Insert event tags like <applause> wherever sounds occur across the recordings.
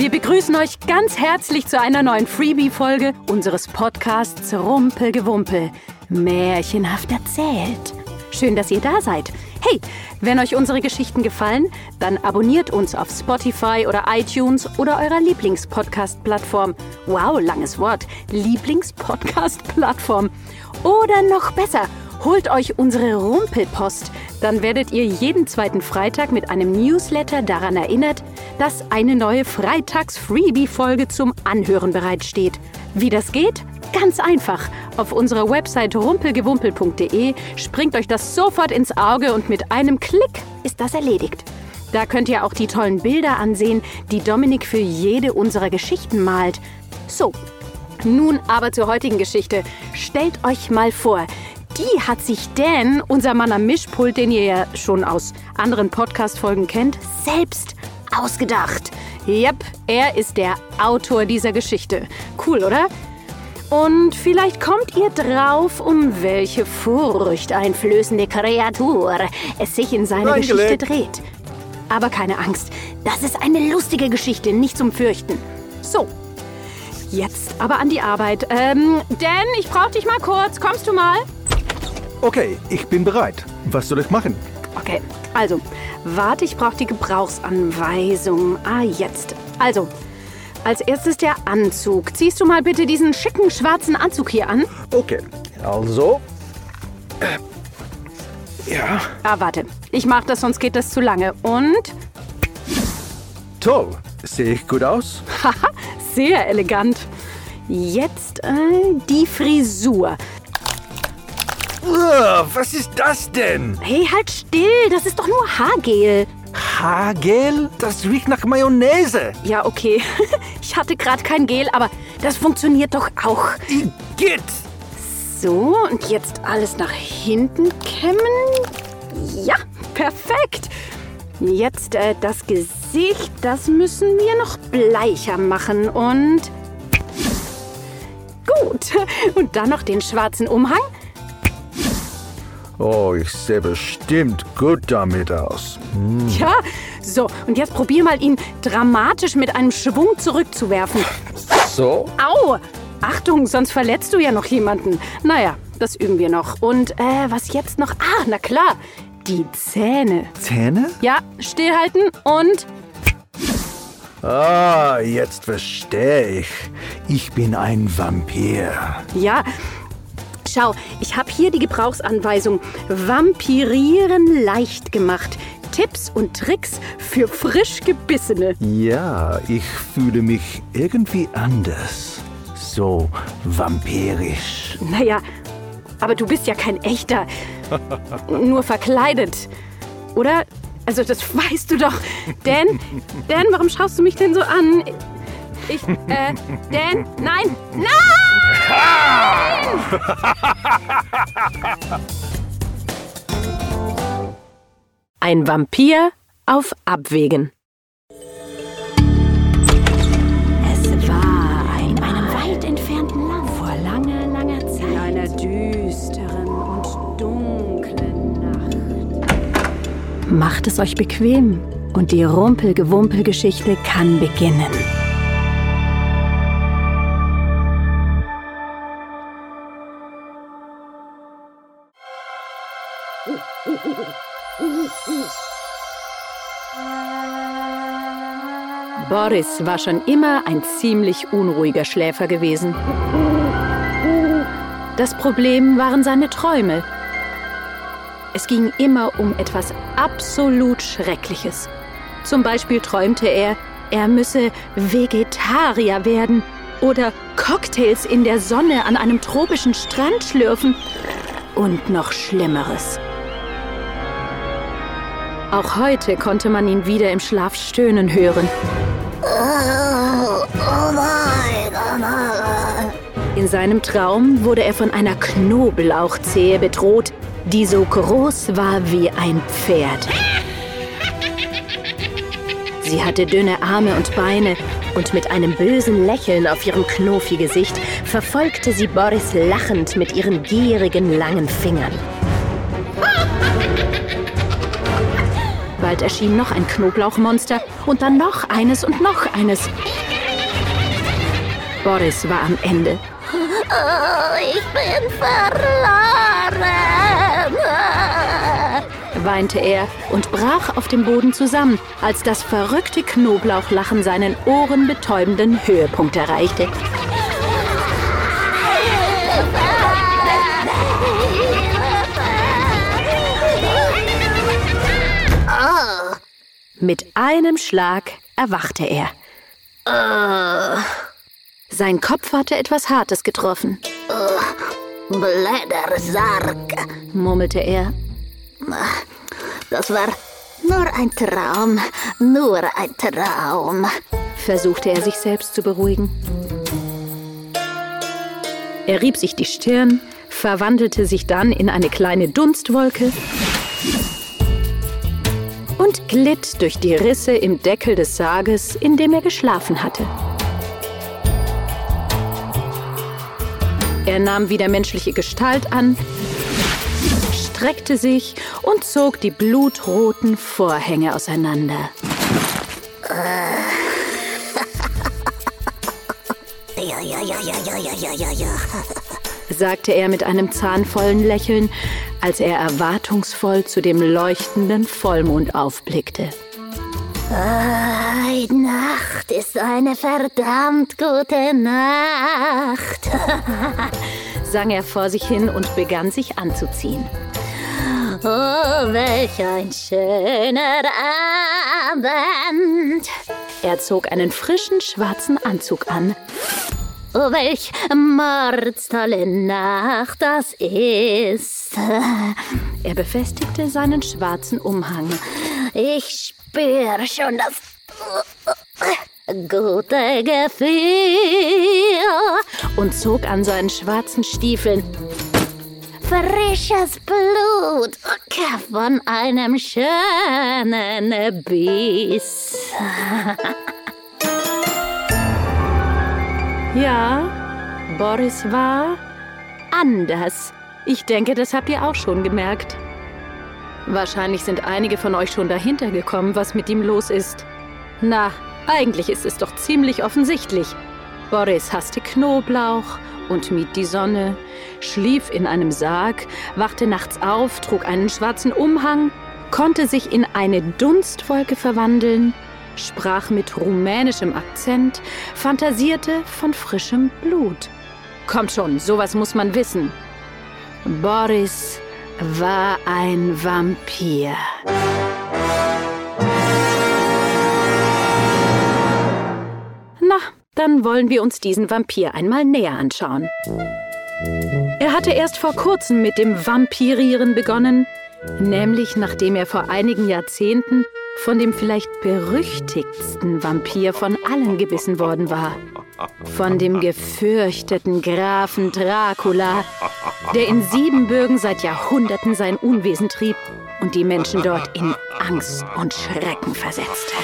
Wir begrüßen euch ganz herzlich zu einer neuen Freebie-Folge unseres Podcasts Rumpelgewumpel. Märchenhaft erzählt. Schön, dass ihr da seid. Hey, wenn euch unsere Geschichten gefallen, dann abonniert uns auf Spotify oder iTunes oder eurer Lieblingspodcast-Plattform. Wow, langes Wort. Lieblingspodcast-Plattform. Oder noch besser, holt euch unsere Rumpelpost. Dann werdet ihr jeden zweiten Freitag mit einem Newsletter daran erinnert, dass eine neue Freitags-Freebie-Folge zum Anhören bereitsteht. Wie das geht? Ganz einfach. Auf unserer Website rumpelgewumpel.de springt euch das sofort ins Auge und mit einem Klick ist das erledigt. Da könnt ihr auch die tollen Bilder ansehen, die Dominik für jede unserer Geschichten malt. So, nun aber zur heutigen Geschichte. Stellt euch mal vor, die hat sich Dan, unser Mann am Mischpult, den ihr ja schon aus anderen Podcast-Folgen kennt, selbst ausgedacht. Yep, er ist der Autor dieser Geschichte. Cool, oder? Und vielleicht kommt ihr drauf, um welche furchteinflößende Kreatur es sich in seiner Geschichte dreht. Aber keine Angst, das ist eine lustige Geschichte, nicht zum Fürchten. So, jetzt aber an die Arbeit. Ähm, Dan, ich brauch dich mal kurz. Kommst du mal? Okay, ich bin bereit. Was soll ich machen? Okay, also, warte, ich brauche die Gebrauchsanweisung. Ah, jetzt. Also, als erstes der Anzug. Ziehst du mal bitte diesen schicken schwarzen Anzug hier an? Okay, also. Äh, ja, Ah, warte. Ich mach das, sonst geht das zu lange. Und? toll. Sehe ich gut aus? Haha, sehr elegant. Jetzt äh, die Frisur. Uah, was ist das denn? Hey, halt still, das ist doch nur Haargel. Haargel? Das riecht nach Mayonnaise. Ja, okay. <laughs> Ich hatte gerade kein Gel, aber das funktioniert doch auch. Igitt! So, und jetzt alles nach hinten kämmen. Ja, perfekt. Jetzt äh, das Gesicht, das müssen wir noch bleicher machen und... Gut. <laughs> Und dann noch den schwarzen Umhang. Oh, ich sehe bestimmt gut damit aus. Hm. Ja, so. Und jetzt probier mal, ihn dramatisch mit einem Schwung zurückzuwerfen. So? Au! Achtung, sonst verletzt du ja noch jemanden. Naja, das üben wir noch. Und äh, was jetzt noch? Ah, na klar. Die Zähne. Zähne? Ja, stillhalten und... Ah, jetzt verstehe ich. Ich bin ein Vampir. Ja, schau, ich habe hier die Gebrauchsanweisung. Vampirieren leicht gemacht. Tipps und Tricks für frisch gebissene. Ja, ich fühle mich irgendwie anders. So vampirisch. Naja, aber du bist ja kein echter. <laughs> Nur verkleidet. Oder? Also, das weißt du doch. Dan, Dan, warum schaust du mich denn so an? Ich, äh, Dan, nein, nein! Ein Vampir auf Abwägen. Es war in einem weit entfernten Land vor langer, langer Zeit. In einer düsteren und dunklen Nacht. Macht es euch bequem und die Rumpelgewumpel-Geschichte kann beginnen. Boris war schon immer ein ziemlich unruhiger Schläfer gewesen. Das Problem waren seine Träume. Es ging immer um etwas absolut Schreckliches. Zum Beispiel träumte er, er müsse Vegetarier werden oder Cocktails in der Sonne an einem tropischen Strand schlürfen und noch Schlimmeres. Auch heute konnte man ihn wieder im Schlaf stöhnen hören. In seinem Traum wurde er von einer Knoblauchzehe bedroht, die so groß war wie ein Pferd. Sie hatte dünne Arme und Beine und mit einem bösen Lächeln auf ihrem Knofi-Gesicht verfolgte sie Boris lachend mit ihren gierigen langen Fingern. Bald erschien noch ein Knoblauchmonster und dann noch eines und noch eines. Boris war am Ende. Oh, ich bin verloren. weinte er und brach auf dem Boden zusammen, als das verrückte Knoblauchlachen seinen ohrenbetäubenden Höhepunkt erreichte. Mit einem Schlag erwachte er. Sein Kopf hatte etwas Hartes getroffen, Blöder Sarg. murmelte er. Das war nur ein Traum. Nur ein Traum. versuchte er sich selbst zu beruhigen. Er rieb sich die Stirn, verwandelte sich dann in eine kleine Dunstwolke und glitt durch die Risse im Deckel des Sarges, in dem er geschlafen hatte. Er nahm wieder menschliche Gestalt an, streckte sich und zog die blutroten Vorhänge auseinander. ja, ja, ja, ja, ja, ja, ja, ja sagte er mit einem zahnvollen Lächeln, als er erwartungsvoll zu dem leuchtenden Vollmond aufblickte. Die Nacht ist eine verdammt gute Nacht. <laughs> sang er vor sich hin und begann sich anzuziehen. Oh, welch ein schöner Abend. Er zog einen frischen schwarzen Anzug an, Oh, welch mordstolle Nacht das ist. er befestigte seinen schwarzen Umhang. Ich spüre schon das gute Gefühl. und zog an seinen schwarzen Stiefeln. Frisches Blut von einem schönen Biss. <laughs> Ja, Boris war anders. Ich denke, das habt ihr auch schon gemerkt. Wahrscheinlich sind einige von euch schon dahinter gekommen, was mit ihm los ist. Na, eigentlich ist es doch ziemlich offensichtlich. Boris hasste Knoblauch und mied die Sonne, schlief in einem Sarg, wachte nachts auf, trug einen schwarzen Umhang, konnte sich in eine Dunstwolke verwandeln, sprach mit rumänischem Akzent, fantasierte von frischem Blut. Kommt schon, sowas muss man wissen. Boris war ein Vampir. Na, dann wollen wir uns diesen Vampir einmal näher anschauen. Er hatte erst vor kurzem mit dem Vampirieren begonnen, nämlich nachdem er vor einigen Jahrzehnten von dem vielleicht berüchtigtsten Vampir von allen gebissen worden war. Von dem gefürchteten Grafen Dracula, der in Siebenbürgen seit Jahrhunderten sein Unwesen trieb und die Menschen dort in Angst und Schrecken versetzte.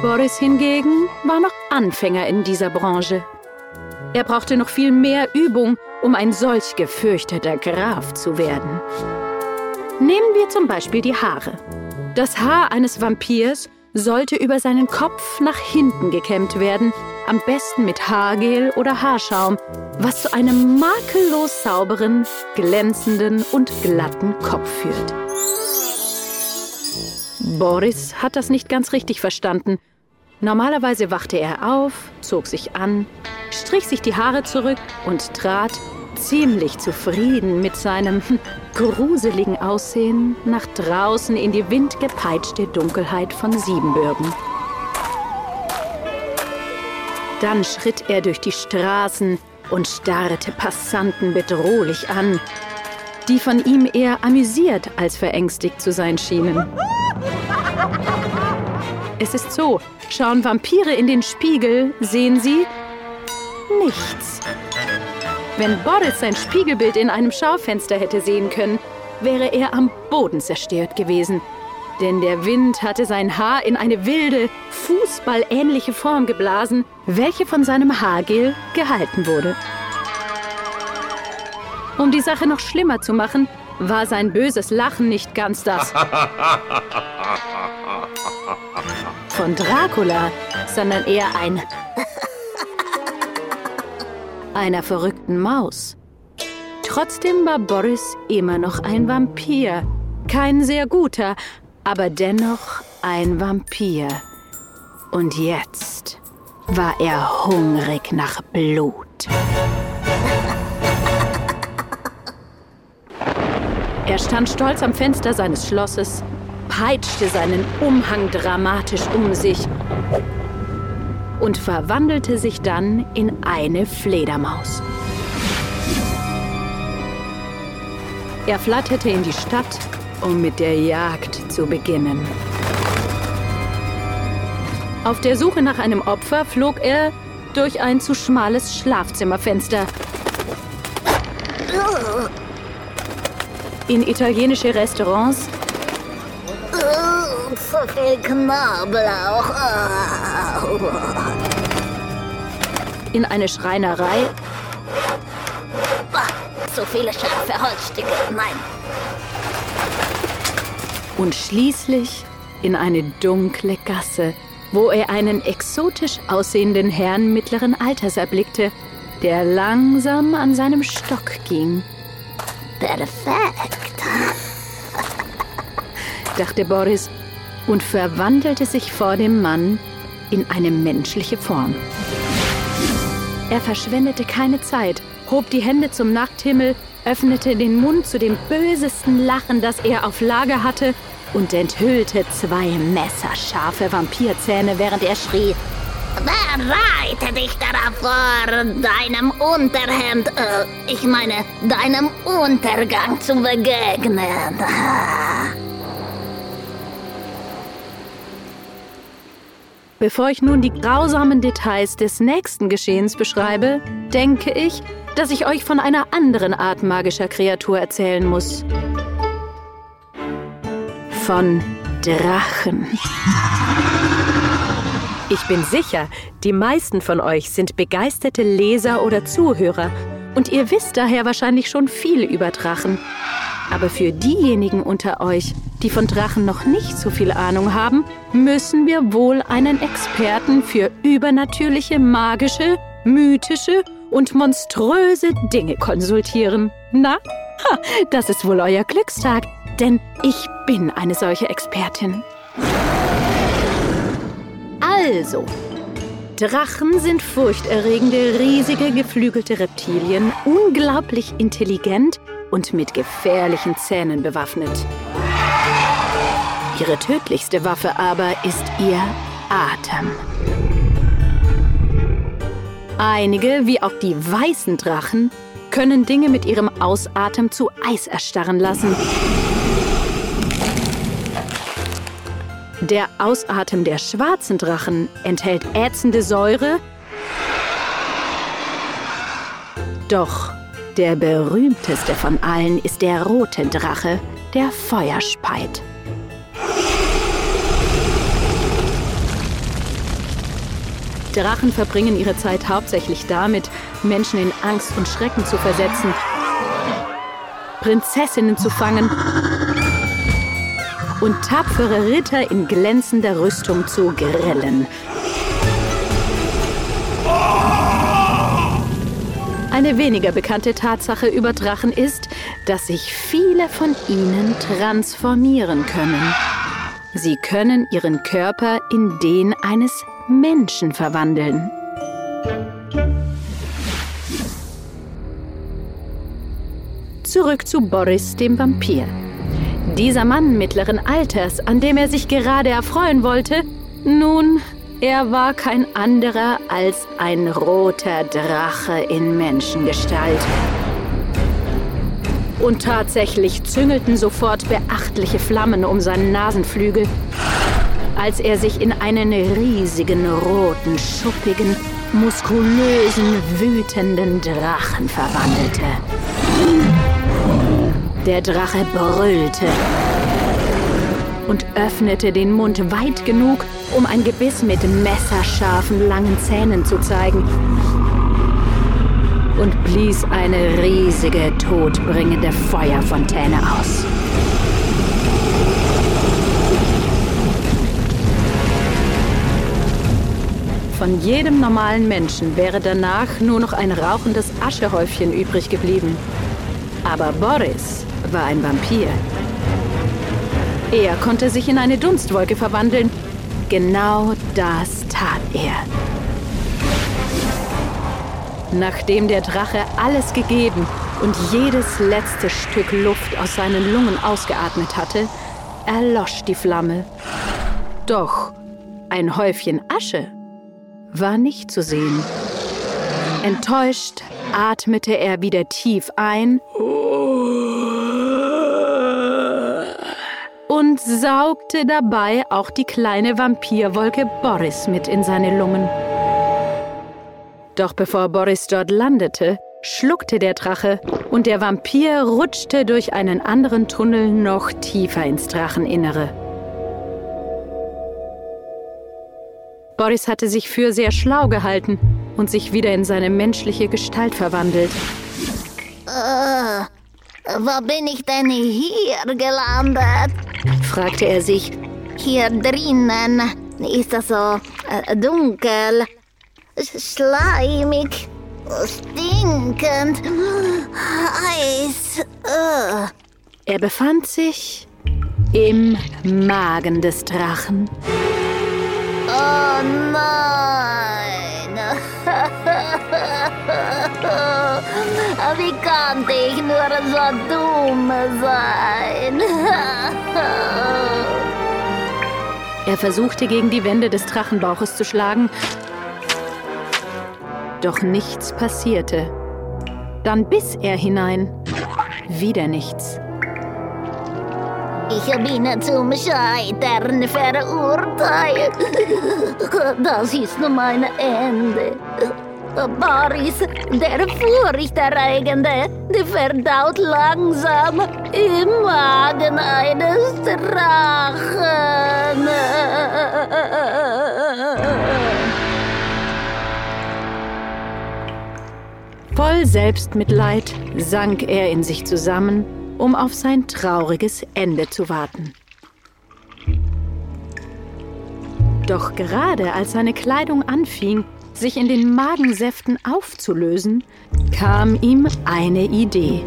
Boris hingegen war noch Anfänger in dieser Branche. Er brauchte noch viel mehr Übung, um ein solch gefürchteter Graf zu werden. Nehmen wir zum Beispiel die Haare. Das Haar eines Vampirs sollte über seinen Kopf nach hinten gekämmt werden, am besten mit Haargel oder Haarschaum, was zu einem makellos sauberen, glänzenden und glatten Kopf führt. Boris hat das nicht ganz richtig verstanden. Normalerweise wachte er auf, zog sich an, strich sich die Haare zurück und trat, ziemlich zufrieden mit seinem <laughs> gruseligen Aussehen, nach draußen in die windgepeitschte Dunkelheit von Siebenbürgen. Dann schritt er durch die Straßen und starrte Passanten bedrohlich an, die von ihm eher amüsiert als verängstigt zu sein schienen. <laughs> Es ist so, schauen Vampire in den Spiegel, sehen sie nichts. Wenn Boris sein Spiegelbild in einem Schaufenster hätte sehen können, wäre er am Boden zerstört gewesen. Denn der Wind hatte sein Haar in eine wilde, fußballähnliche Form geblasen, welche von seinem Haargel gehalten wurde. Um die Sache noch schlimmer zu machen, war sein böses Lachen nicht ganz das <laughs> von Dracula, sondern eher ein einer verrückten Maus. Trotzdem war Boris immer noch ein Vampir. Kein sehr guter, aber dennoch ein Vampir. Und jetzt war er hungrig nach Blut. Er stand stolz am Fenster seines Schlosses, peitschte seinen Umhang dramatisch um sich und verwandelte sich dann in eine Fledermaus. Er flatterte in die Stadt, um mit der Jagd zu beginnen. Auf der Suche nach einem Opfer flog er durch ein zu schmales Schlafzimmerfenster. In italienische Restaurants. Zu viel Knoblauch. In eine Schreinerei. Zu viele scharfe Holzstücke. Nein. Und schließlich in eine dunkle Gasse, wo er einen exotisch aussehenden Herrn mittleren Alters erblickte, der langsam an seinem Stock ging. Perfekt. dachte Boris und verwandelte sich vor dem Mann in eine menschliche Form. Er verschwendete keine Zeit, hob die Hände zum Nachthimmel, öffnete den Mund zu dem bösesten Lachen, das er auf Lager hatte, und enthüllte zwei messerscharfe Vampirzähne, während er schrie. Bereite dich darauf vor, deinem Unterhemd, äh, ich meine, deinem Untergang zu begegnen. Bevor ich nun die grausamen Details des nächsten Geschehens beschreibe, denke ich, dass ich euch von einer anderen Art magischer Kreatur erzählen muss. Von Drachen. Ich bin sicher, die meisten von euch sind begeisterte Leser oder Zuhörer und ihr wisst daher wahrscheinlich schon viel über Drachen. Aber für diejenigen unter euch, die von Drachen noch nicht so viel Ahnung haben, müssen wir wohl einen Experten für übernatürliche, magische, mythische und monströse Dinge konsultieren. Na, ha, das ist wohl euer Glückstag, denn ich bin eine solche Expertin. Also, Drachen sind furchterregende, riesige, geflügelte Reptilien, unglaublich intelligent und mit gefährlichen Zähnen bewaffnet. Ihre tödlichste Waffe aber ist ihr Atem. Einige, wie auch die weißen Drachen, können Dinge mit ihrem Ausatem zu Eis erstarren lassen. Der Ausatem der schwarzen Drachen enthält ätzende Säure. Doch der berühmteste von allen ist der rote Drache, der Feuer speit. Drachen verbringen ihre Zeit hauptsächlich damit, Menschen in Angst und Schrecken zu versetzen, Prinzessinnen zu fangen und tapfere Ritter in glänzender Rüstung zu grillen. Eine weniger bekannte Tatsache über Drachen ist, dass sich viele von ihnen transformieren können. Sie können ihren Körper in den eines Menschen verwandeln. Zurück zu Boris dem Vampir. Dieser Mann mittleren Alters, an dem er sich gerade erfreuen wollte, nun, er war kein anderer als ein roter Drache in Menschengestalt. Und tatsächlich züngelten sofort beachtliche Flammen um seinen Nasenflügel, als er sich in einen riesigen, roten, schuppigen, muskulösen, wütenden Drachen verwandelte. Der Drache brüllte und öffnete den Mund weit genug, um ein Gebiss mit messerscharfen, langen Zähnen zu zeigen. und blies eine riesige, todbringende Feuerfontäne aus. Von jedem normalen Menschen wäre danach nur noch ein rauchendes Aschehäufchen übrig geblieben. Aber Boris war ein Vampir. Er konnte sich in eine Dunstwolke verwandeln. Genau das tat er. Nachdem der Drache alles gegeben und jedes letzte Stück Luft aus seinen Lungen ausgeatmet hatte, erlosch die Flamme. Doch ein Häufchen Asche war nicht zu sehen. Enttäuscht atmete er wieder tief ein und saugte dabei auch die kleine Vampirwolke Boris mit in seine Lungen. Doch bevor Boris dort landete, schluckte der Drache und der Vampir rutschte durch einen anderen Tunnel noch tiefer ins Dracheninnere. Boris hatte sich für sehr schlau gehalten und sich wieder in seine menschliche Gestalt verwandelt. Äh, wo bin ich denn hier gelandet? fragte er sich. Hier drinnen ist das so äh, dunkel, schleimig, stinkend, Eis. Äh. Er befand sich im Magen des Drachen. Oh nein! <laughs> Wie konnte ich nur so dumm sein? Er versuchte gegen die Wände des Drachenbauches zu schlagen, doch nichts passierte. Dann biss er hinein. Wieder nichts. Ich bin zum Scheitern verurteilt. <laughs> Das ist mein Ende. Boris, der Furchterregende, verdaut langsam im Magen eines Drachen. Voll Selbstmitleid sank er in sich zusammen um auf sein trauriges Ende zu warten. Doch gerade als seine Kleidung anfing, sich in den Magensäften aufzulösen, kam ihm eine Idee.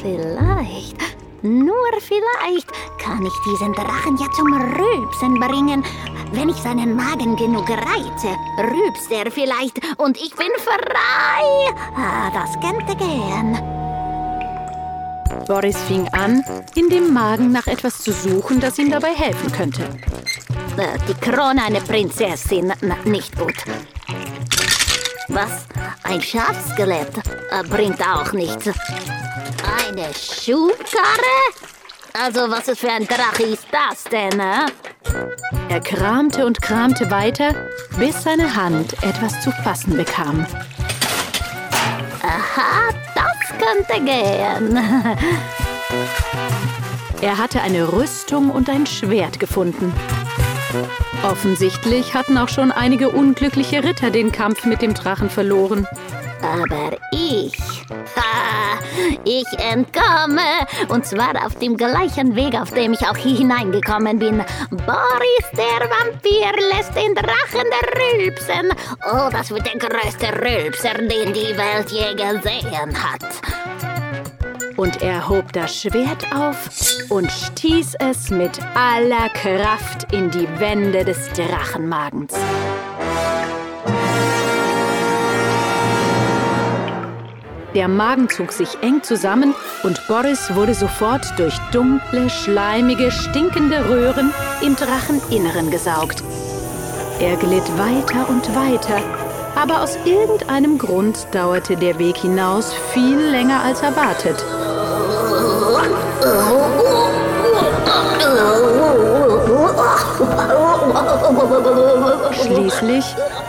Vielleicht, nur vielleicht, kann ich diesen Drachen ja zum Rülpsen bringen. Wenn ich seinen Magen genug reize, rülpst er vielleicht und ich bin frei. Ah, das könnte gehen. Boris fing an, in dem Magen nach etwas zu suchen, das ihm dabei helfen könnte. Äh, die Krone einer Prinzessin, na, nicht gut. Was? Ein Schafskelett äh, bringt auch nichts. Eine Schubkarre? Also, was ist für ein Drache ist das denn, äh? Er kramte und kramte weiter, bis seine Hand etwas zu fassen bekam. Aha, das könnte gehen. <laughs> Er hatte eine Rüstung und ein Schwert gefunden. Offensichtlich hatten auch schon einige unglückliche Ritter den Kampf mit dem Drachen verloren. Aber ich, ha, ich entkomme. Und zwar auf dem gleichen Weg, auf dem ich auch hier hineingekommen bin. Boris der Vampir lässt den Drachen rülpsen. Oh, das wird der größte Rülpser, den die Welt je gesehen hat. Und er hob das Schwert auf und stieß es mit aller Kraft in die Wände des Drachenmagens. Der Magen zog sich eng zusammen und Boris wurde sofort durch dunkle, schleimige, stinkende Röhren im Dracheninneren gesaugt. Er glitt weiter und weiter, aber aus irgendeinem Grund dauerte der Weg hinaus viel länger als erwartet. <laughs> Schließlich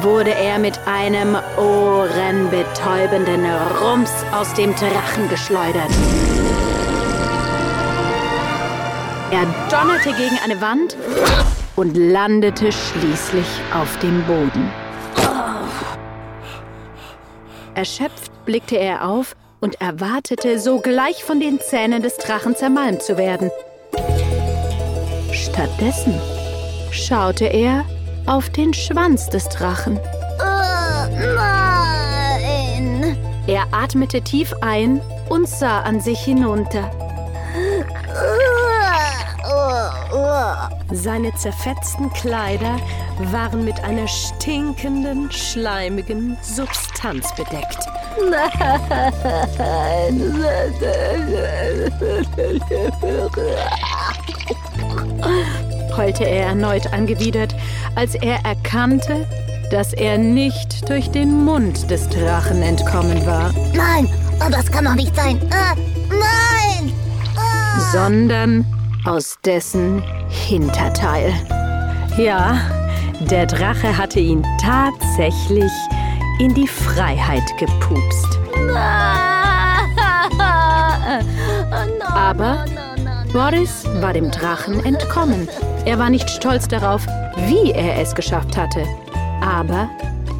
wurde er mit einem ohrenbetäubenden Rums aus dem Drachen geschleudert. Er donnerte gegen eine Wand und landete schließlich auf dem Boden. Erschöpft blickte er auf und erwartete, sogleich von den Zähnen des Drachen zermalmt zu werden. Stattdessen schaute er auf den Schwanz des Drachen. Nein. Er atmete tief ein und sah an sich hinunter. Seine zerfetzten Kleider waren mit einer stinkenden, schleimigen Substanz bedeckt. Heulte er erneut angewidert, als er erkannte, dass er nicht durch den Mund des Drachen entkommen war, Nein, oh, das kann doch nicht sein. Äh, nein! Ah. sondern aus dessen Hinterteil. Ja, der Drache hatte ihn tatsächlich in die Freiheit gepupst. <laughs> Aber Boris war dem Drachen entkommen. Er war nicht stolz darauf, wie er es geschafft hatte. Aber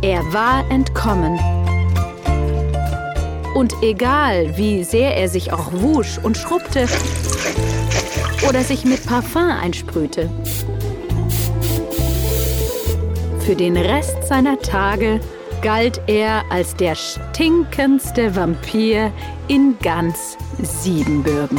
er war entkommen. Und egal, wie sehr er sich auch wusch und schrubbte oder sich mit Parfum einsprühte, für den Rest seiner Tage galt er als der stinkendste Vampir in ganz Siebenbürgen.